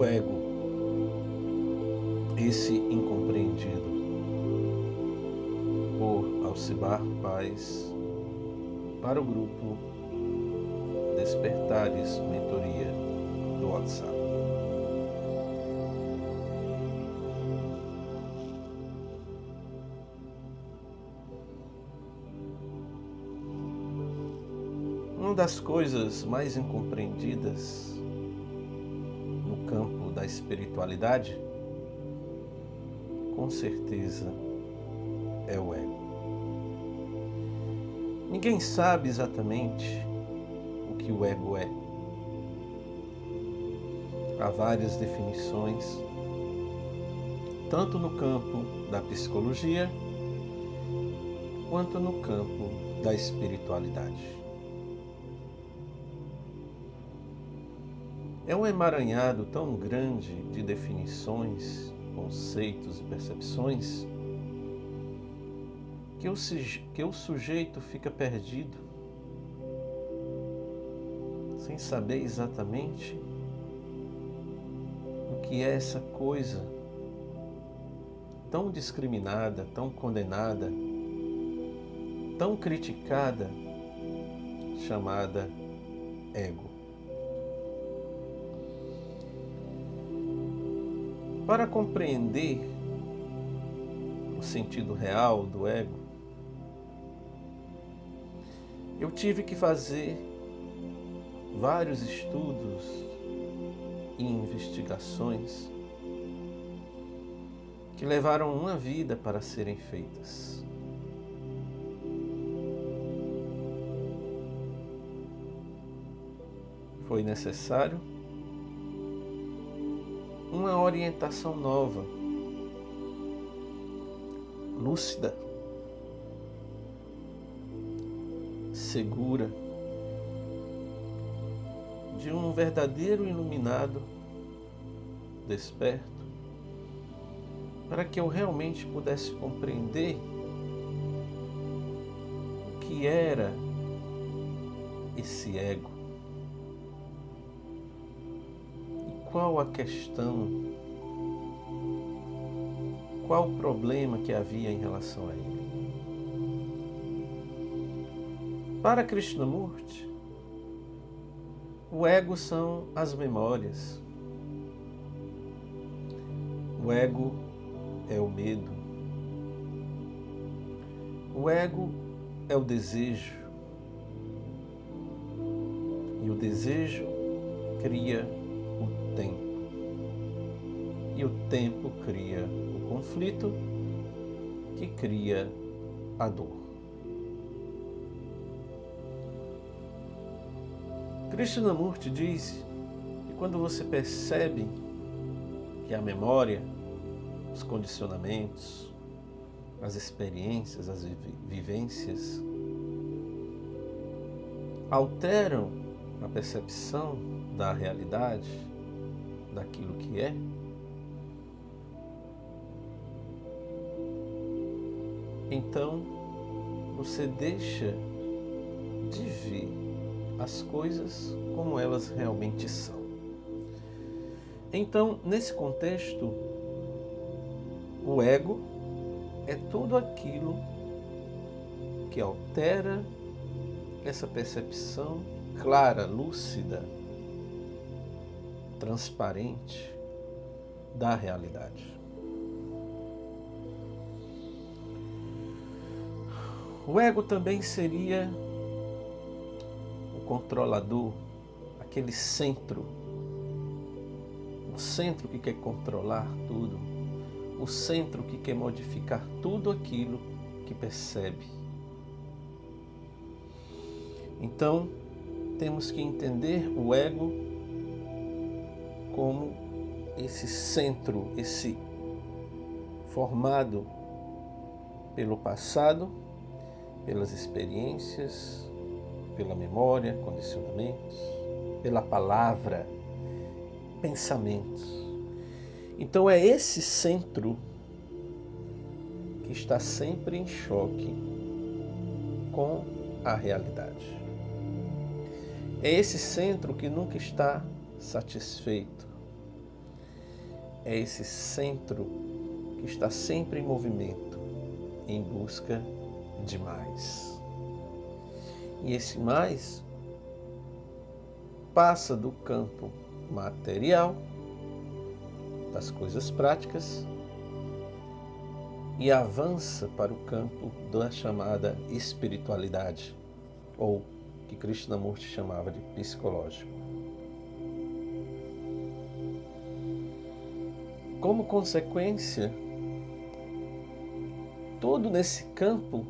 o ego, esse incompreendido, por Alcibar Paz, para o grupo Despertares Mentoria do WhatsApp. Uma das coisas mais incompreendidas espiritualidade, com certeza, é o ego. Ninguém sabe exatamente o que o ego é. Há várias definições, tanto no campo da psicologia quanto no campo da espiritualidade. É um emaranhado tão grande de definições, conceitos e percepções que o, que o sujeito fica perdido, sem saber exatamente o que é essa coisa tão discriminada, tão condenada, tão criticada, chamada ego. Para compreender o sentido real do ego, eu tive que fazer vários estudos e investigações que levaram uma vida para serem feitas. Foi necessário uma orientação nova, lúcida, segura, de um verdadeiro iluminado, desperto, para que eu realmente pudesse compreender o que era esse ego qual a questão, qual o problema que havia em relação a ele. Para Krishnamurti, o ego são as memórias. O ego é o medo. O ego é o desejo. E o desejo cria. E o tempo cria o conflito, que cria a dor. Krishnamurti diz que quando você percebe que a memória, os condicionamentos, as experiências, as vivências alteram a percepção da realidade, daquilo que é, então você deixa de ver as coisas como elas realmente são. Então, nesse contexto, o ego é tudo aquilo que altera essa percepção clara, lúcida transparente da realidade. O ego também seria o controlador, aquele centro, o centro que quer controlar tudo, o centro que quer modificar tudo aquilo que percebe. Então, temos que entender o ego como esse centro, esse formado pelo passado, pelas experiências, pela memória, condicionamentos, pela palavra, pensamentos. Então é esse centro que está sempre em choque com a realidade. É esse centro que nunca está satisfeito é esse centro que está sempre em movimento, em busca de mais. E esse mais passa do campo material, das coisas práticas, e avança para o campo da chamada espiritualidade, ou que Krishnamurti chamava de psicológico. Como consequência, todo nesse campo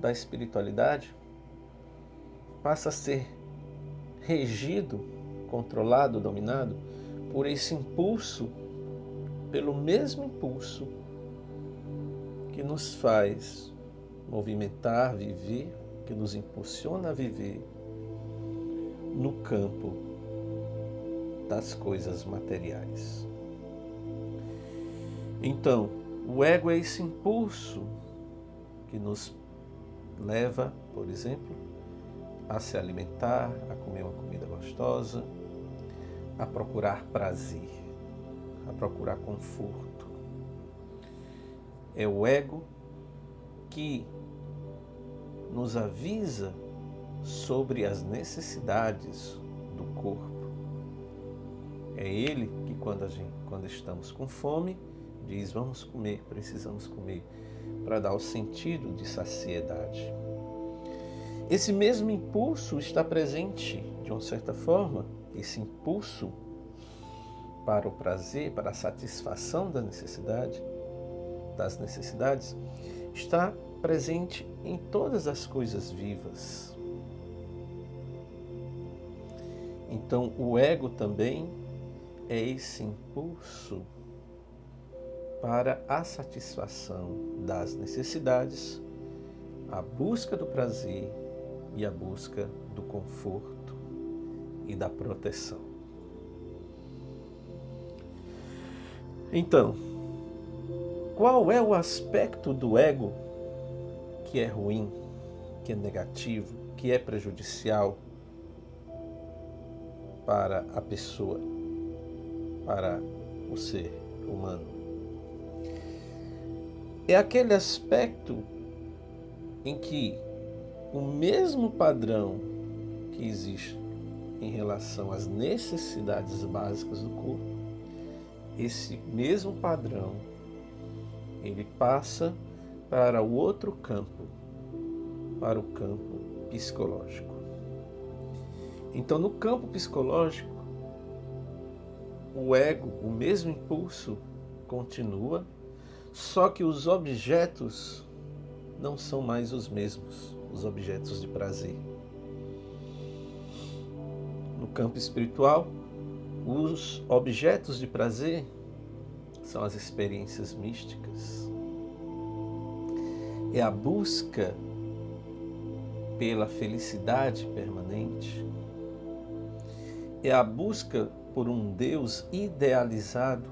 da espiritualidade passa a ser regido, controlado, dominado por esse impulso, pelo mesmo impulso que nos faz movimentar, viver, que nos impulsiona a viver no campo das coisas materiais. Então, o ego é esse impulso que nos leva, por exemplo, a se alimentar, a comer uma comida gostosa, a procurar prazer, a procurar conforto é o ego que nos avisa sobre as necessidades do corpo. É ele que, quando, gente, quando estamos com fome, diz: vamos comer, precisamos comer, para dar o sentido de saciedade. Esse mesmo impulso está presente, de uma certa forma, esse impulso para o prazer, para a satisfação da necessidade, das necessidades está presente em todas as coisas vivas. Então, o ego também é esse impulso para a satisfação das necessidades, a busca do prazer e a busca do conforto e da proteção. Então, qual é o aspecto do ego que é ruim, que é negativo, que é prejudicial para a pessoa, para o ser humano? É aquele aspecto em que o mesmo padrão que existe em relação às necessidades básicas do corpo, esse mesmo padrão ele passa para o outro campo, para o campo psicológico. Então, no campo psicológico, o ego, o mesmo impulso, continua, só que os objetos não são mais os mesmos, os objetos de prazer. No campo espiritual, os objetos de prazer são as experiências místicas. É a busca pela felicidade permanente. É a busca por um Deus idealizado,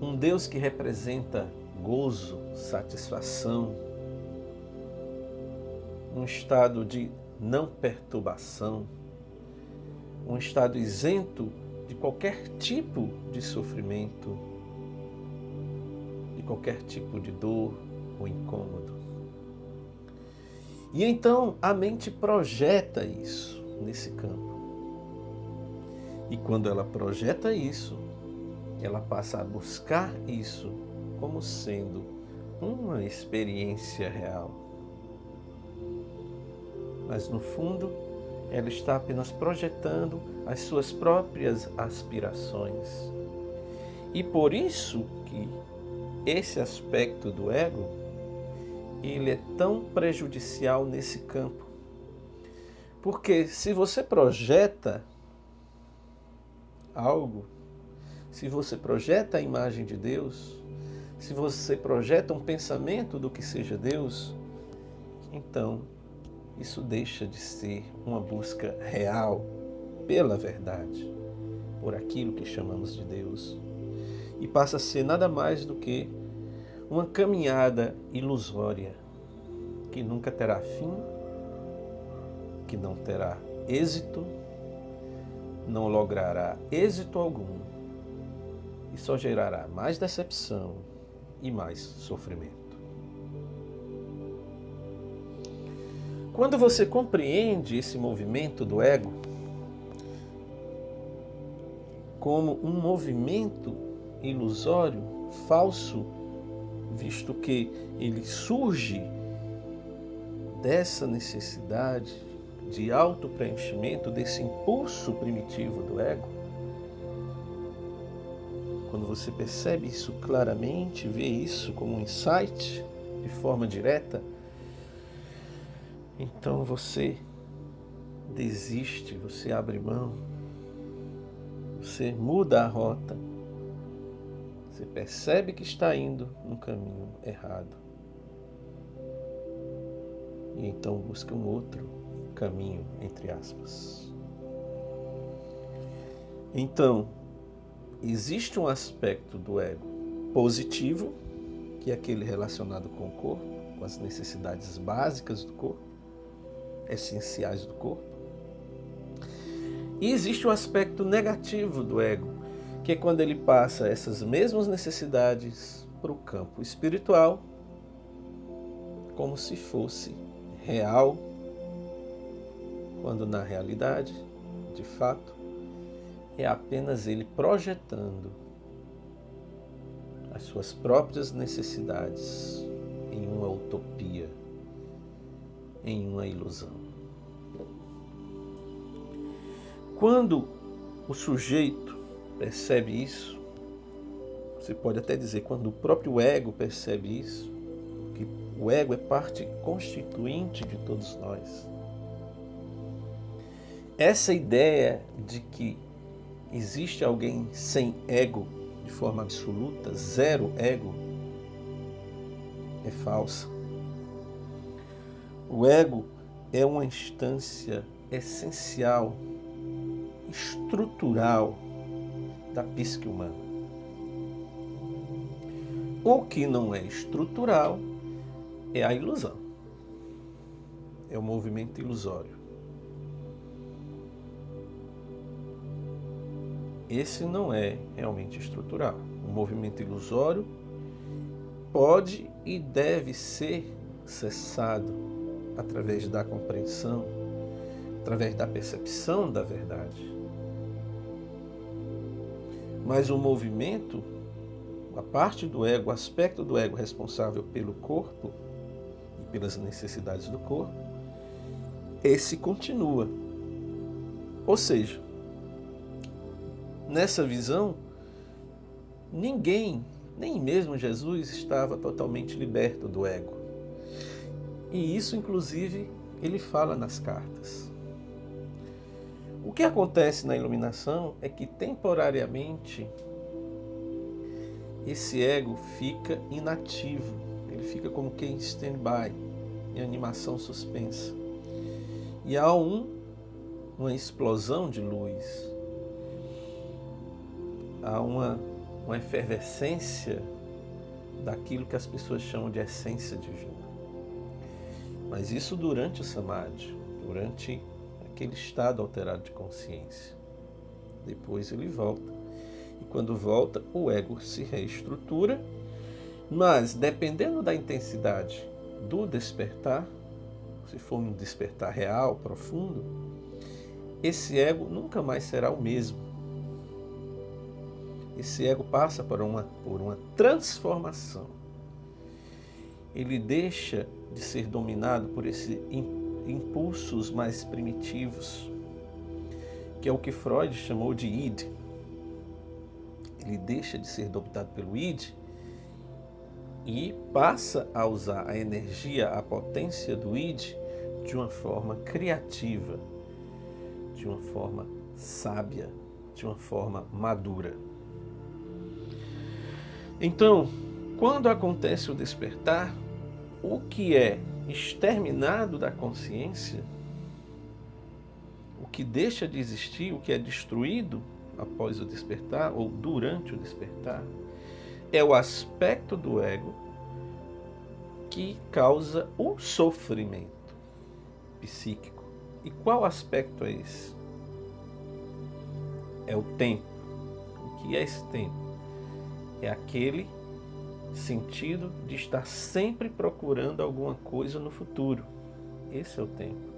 um Deus que representa gozo, satisfação, um estado de não perturbação, um estado isento de qualquer tipo de sofrimento, de qualquer tipo de dor ou incômodo. E então a mente projeta isso nesse campo. E quando ela projeta isso, ela passa a buscar isso como sendo uma experiência real. Mas no fundo, ela está apenas projetando as suas próprias aspirações. E por isso que esse aspecto do ego ele é tão prejudicial nesse campo. Porque se você projeta algo, se você projeta a imagem de Deus, se você projeta um pensamento do que seja Deus, então isso deixa de ser uma busca real pela verdade, por aquilo que chamamos de Deus, e passa a ser nada mais do que uma caminhada ilusória que nunca terá fim, que não terá êxito, não logrará êxito algum e só gerará mais decepção e mais sofrimento. Quando você compreende esse movimento do ego como um movimento ilusório, falso, visto que ele surge dessa necessidade de autopreenchimento, desse impulso primitivo do ego, quando você percebe isso claramente, vê isso como um insight de forma direta, então você desiste, você abre mão, você muda a rota, você percebe que está indo no caminho errado. E então busca um outro caminho, entre aspas. Então, existe um aspecto do ego positivo, que é aquele relacionado com o corpo, com as necessidades básicas do corpo, essenciais do corpo. E existe um aspecto negativo do ego, que é quando ele passa essas mesmas necessidades para o campo espiritual, como se fosse real, quando na realidade, de fato, é apenas ele projetando as suas próprias necessidades em uma utopia, em uma ilusão. Quando o sujeito percebe isso, você pode até dizer quando o próprio ego percebe isso, que o ego é parte constituinte de todos nós. Essa ideia de que existe alguém sem ego de forma absoluta, zero ego, é falsa. O ego é uma instância essencial, estrutural da psique humana. O que não é estrutural é a ilusão. É o movimento ilusório. Esse não é realmente estrutural. O movimento ilusório pode e deve ser cessado através da compreensão, através da percepção da verdade. Mas o movimento, a parte do ego, o aspecto do ego responsável pelo corpo e pelas necessidades do corpo, esse continua. Ou seja, nessa visão, ninguém, nem mesmo Jesus, estava totalmente liberto do ego. E isso, inclusive, ele fala nas cartas. O que acontece na iluminação é que temporariamente esse ego fica inativo, ele fica como quem stand-by, em animação suspensa. E há um, uma explosão de luz, há uma, uma efervescência daquilo que as pessoas chamam de essência divina. Mas isso durante o samadhi, durante aquele estado alterado de consciência. Depois ele volta. E quando volta, o ego se reestrutura, mas dependendo da intensidade do despertar, se for um despertar real, profundo, esse ego nunca mais será o mesmo esse ego passa por uma, por uma transformação. Ele deixa de ser dominado por esses impulsos mais primitivos, que é o que Freud chamou de id. Ele deixa de ser dominado pelo id e passa a usar a energia, a potência do id de uma forma criativa, de uma forma sábia, de uma forma madura. Então, quando acontece o despertar, o que é exterminado da consciência, o que deixa de existir, o que é destruído após o despertar ou durante o despertar, é o aspecto do ego que causa o sofrimento psíquico. E qual aspecto é esse? É o tempo. O que é esse tempo? É aquele sentido de estar sempre procurando alguma coisa no futuro. Esse é o tempo.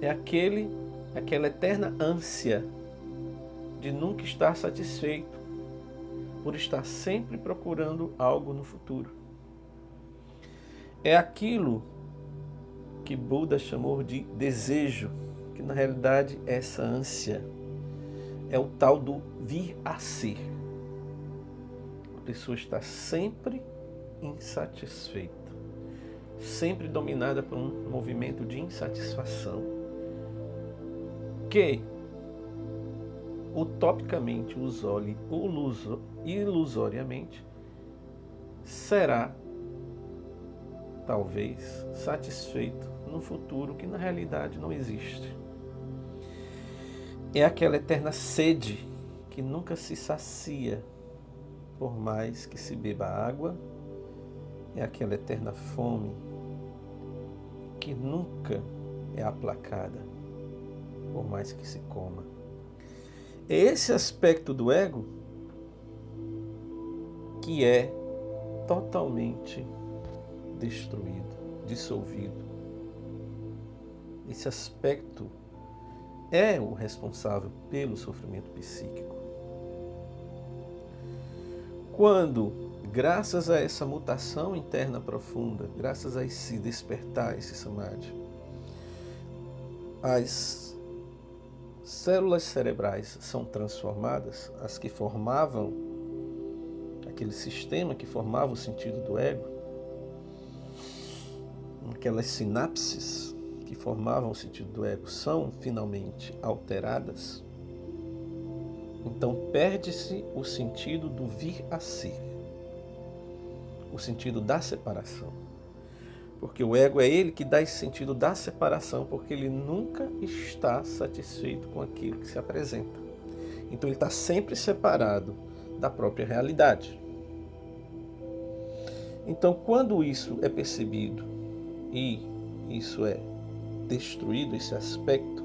É aquele aquela eterna ânsia de nunca estar satisfeito, por estar sempre procurando algo no futuro. É aquilo que Buda chamou de desejo, que na realidade é essa ânsia, é o tal do vir a ser. Pessoa está sempre insatisfeita, sempre dominada por um movimento de insatisfação, que utopicamente, usole, ilusoriamente, será talvez satisfeito no futuro que na realidade não existe. É aquela eterna sede que nunca se sacia, por mais que se beba água, é aquela eterna fome que nunca é aplacada, por mais que se coma. É esse aspecto do ego que é totalmente destruído, dissolvido. Esse aspecto é o responsável pelo sofrimento psíquico. Quando, graças a essa mutação interna profunda, graças a esse despertar, esse samadhi, as células cerebrais são transformadas, as que formavam aquele sistema que formava o sentido do ego, aquelas sinapses que formavam o sentido do ego são finalmente alteradas, então perde-se o sentido do vir a ser, o sentido da separação. Porque o ego é ele que dá esse sentido da separação, porque ele nunca está satisfeito com aquilo que se apresenta. Então ele está sempre separado da própria realidade. Então, quando isso é percebido e isso é destruído, esse aspecto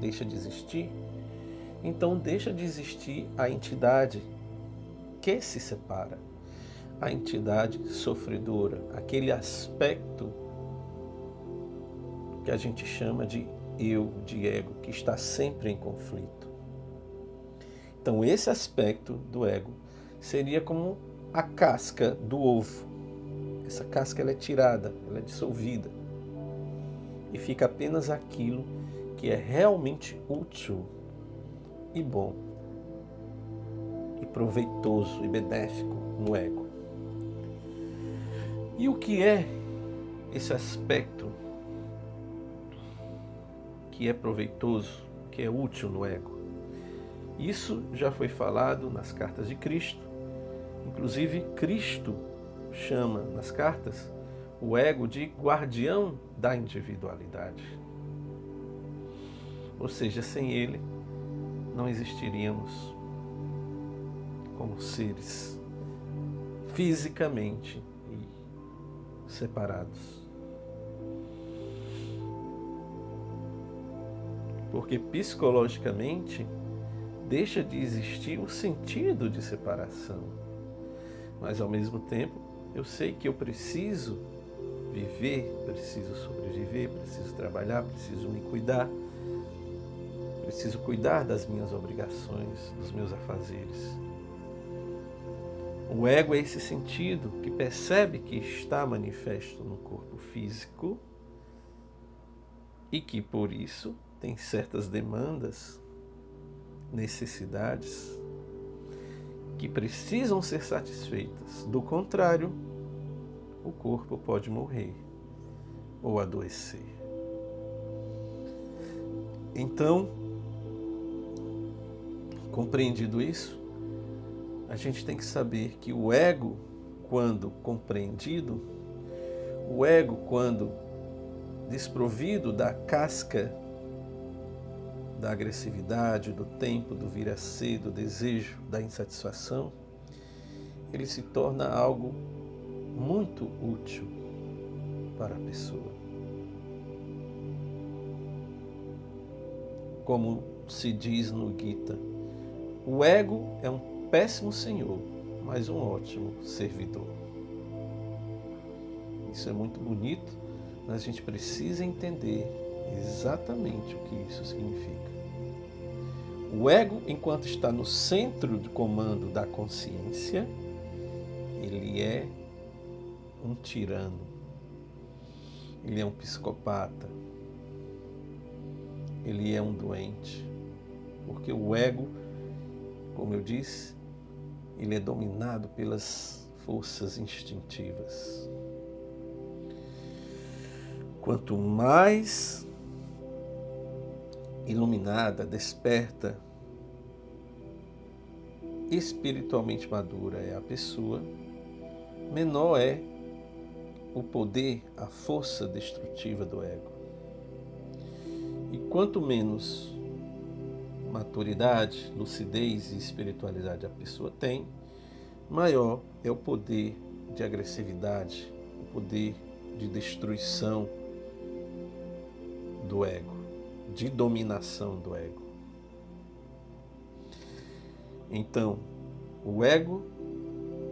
deixa de existir, então deixa de existir a entidade que se separa a entidade sofredora, aquele aspecto que a gente chama de eu, de ego, que está sempre em conflito. Então, esse aspecto do ego seria como a casca do ovo. Essa casca ela é tirada, ela é dissolvida. E fica apenas aquilo que é realmente útil e bom, e proveitoso e benéfico no ego. E o que é esse aspecto que é proveitoso, que é útil no ego? Isso já foi falado nas cartas de Cristo. Inclusive, Cristo chama nas cartas o ego de guardião da individualidade. Ou seja, sem ele não existiríamos como seres fisicamente separados. Porque psicologicamente deixa de existir o sentido de separação. Mas ao mesmo tempo, eu sei que eu preciso viver, preciso sobreviver, preciso trabalhar, preciso me cuidar, preciso cuidar das minhas obrigações, dos meus afazeres. O ego é esse sentido que percebe que está manifesto no corpo físico e que por isso tem certas demandas, necessidades que precisam ser satisfeitas. Do contrário, o corpo pode morrer ou adoecer. Então, compreendido isso, a gente tem que saber que o ego, quando compreendido, o ego, quando desprovido da casca da agressividade, do tempo, do vir a ser, do desejo, da insatisfação, ele se torna algo muito útil para a pessoa. Como se diz no Gita, o ego é um péssimo senhor, mas um ótimo servidor. Isso é muito bonito, mas a gente precisa entender exatamente o que isso significa. O ego, enquanto está no centro de comando da consciência, ele é um tirano, ele é um psicopata, ele é um doente, porque o ego, como eu disse, ele é dominado pelas forças instintivas. Quanto mais iluminada, desperta, espiritualmente madura é a pessoa, menor é o poder, a força destrutiva do ego. E quanto menos maturidade, lucidez e espiritualidade a pessoa tem, maior é o poder de agressividade, o poder de destruição do ego, de dominação do ego. Então, o ego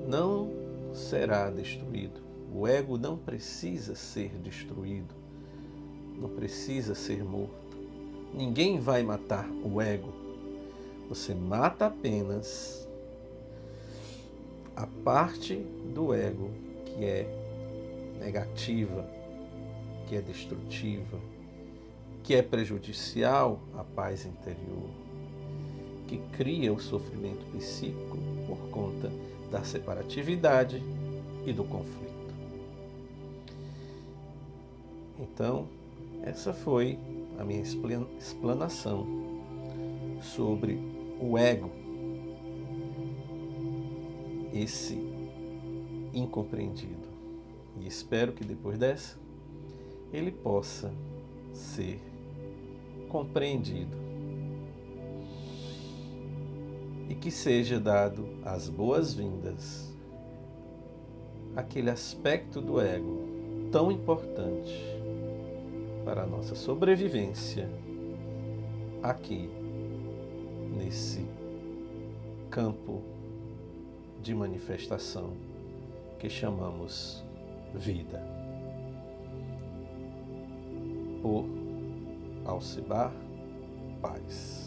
não será destruído. O ego não precisa ser destruído, não precisa ser morto. Ninguém vai matar o ego. Você mata apenas a parte do ego que é negativa, que é destrutiva, que é prejudicial à paz interior, que cria o sofrimento psíquico por conta da separatividade e do conflito. Então, essa foi a minha explanação sobre o ego, esse incompreendido. E espero que depois dessa ele possa ser compreendido e que seja dado as boas-vindas àquele aspecto do ego tão importante para a nossa sobrevivência aqui nesse campo de manifestação que chamamos vida. Por Alcibar Paz.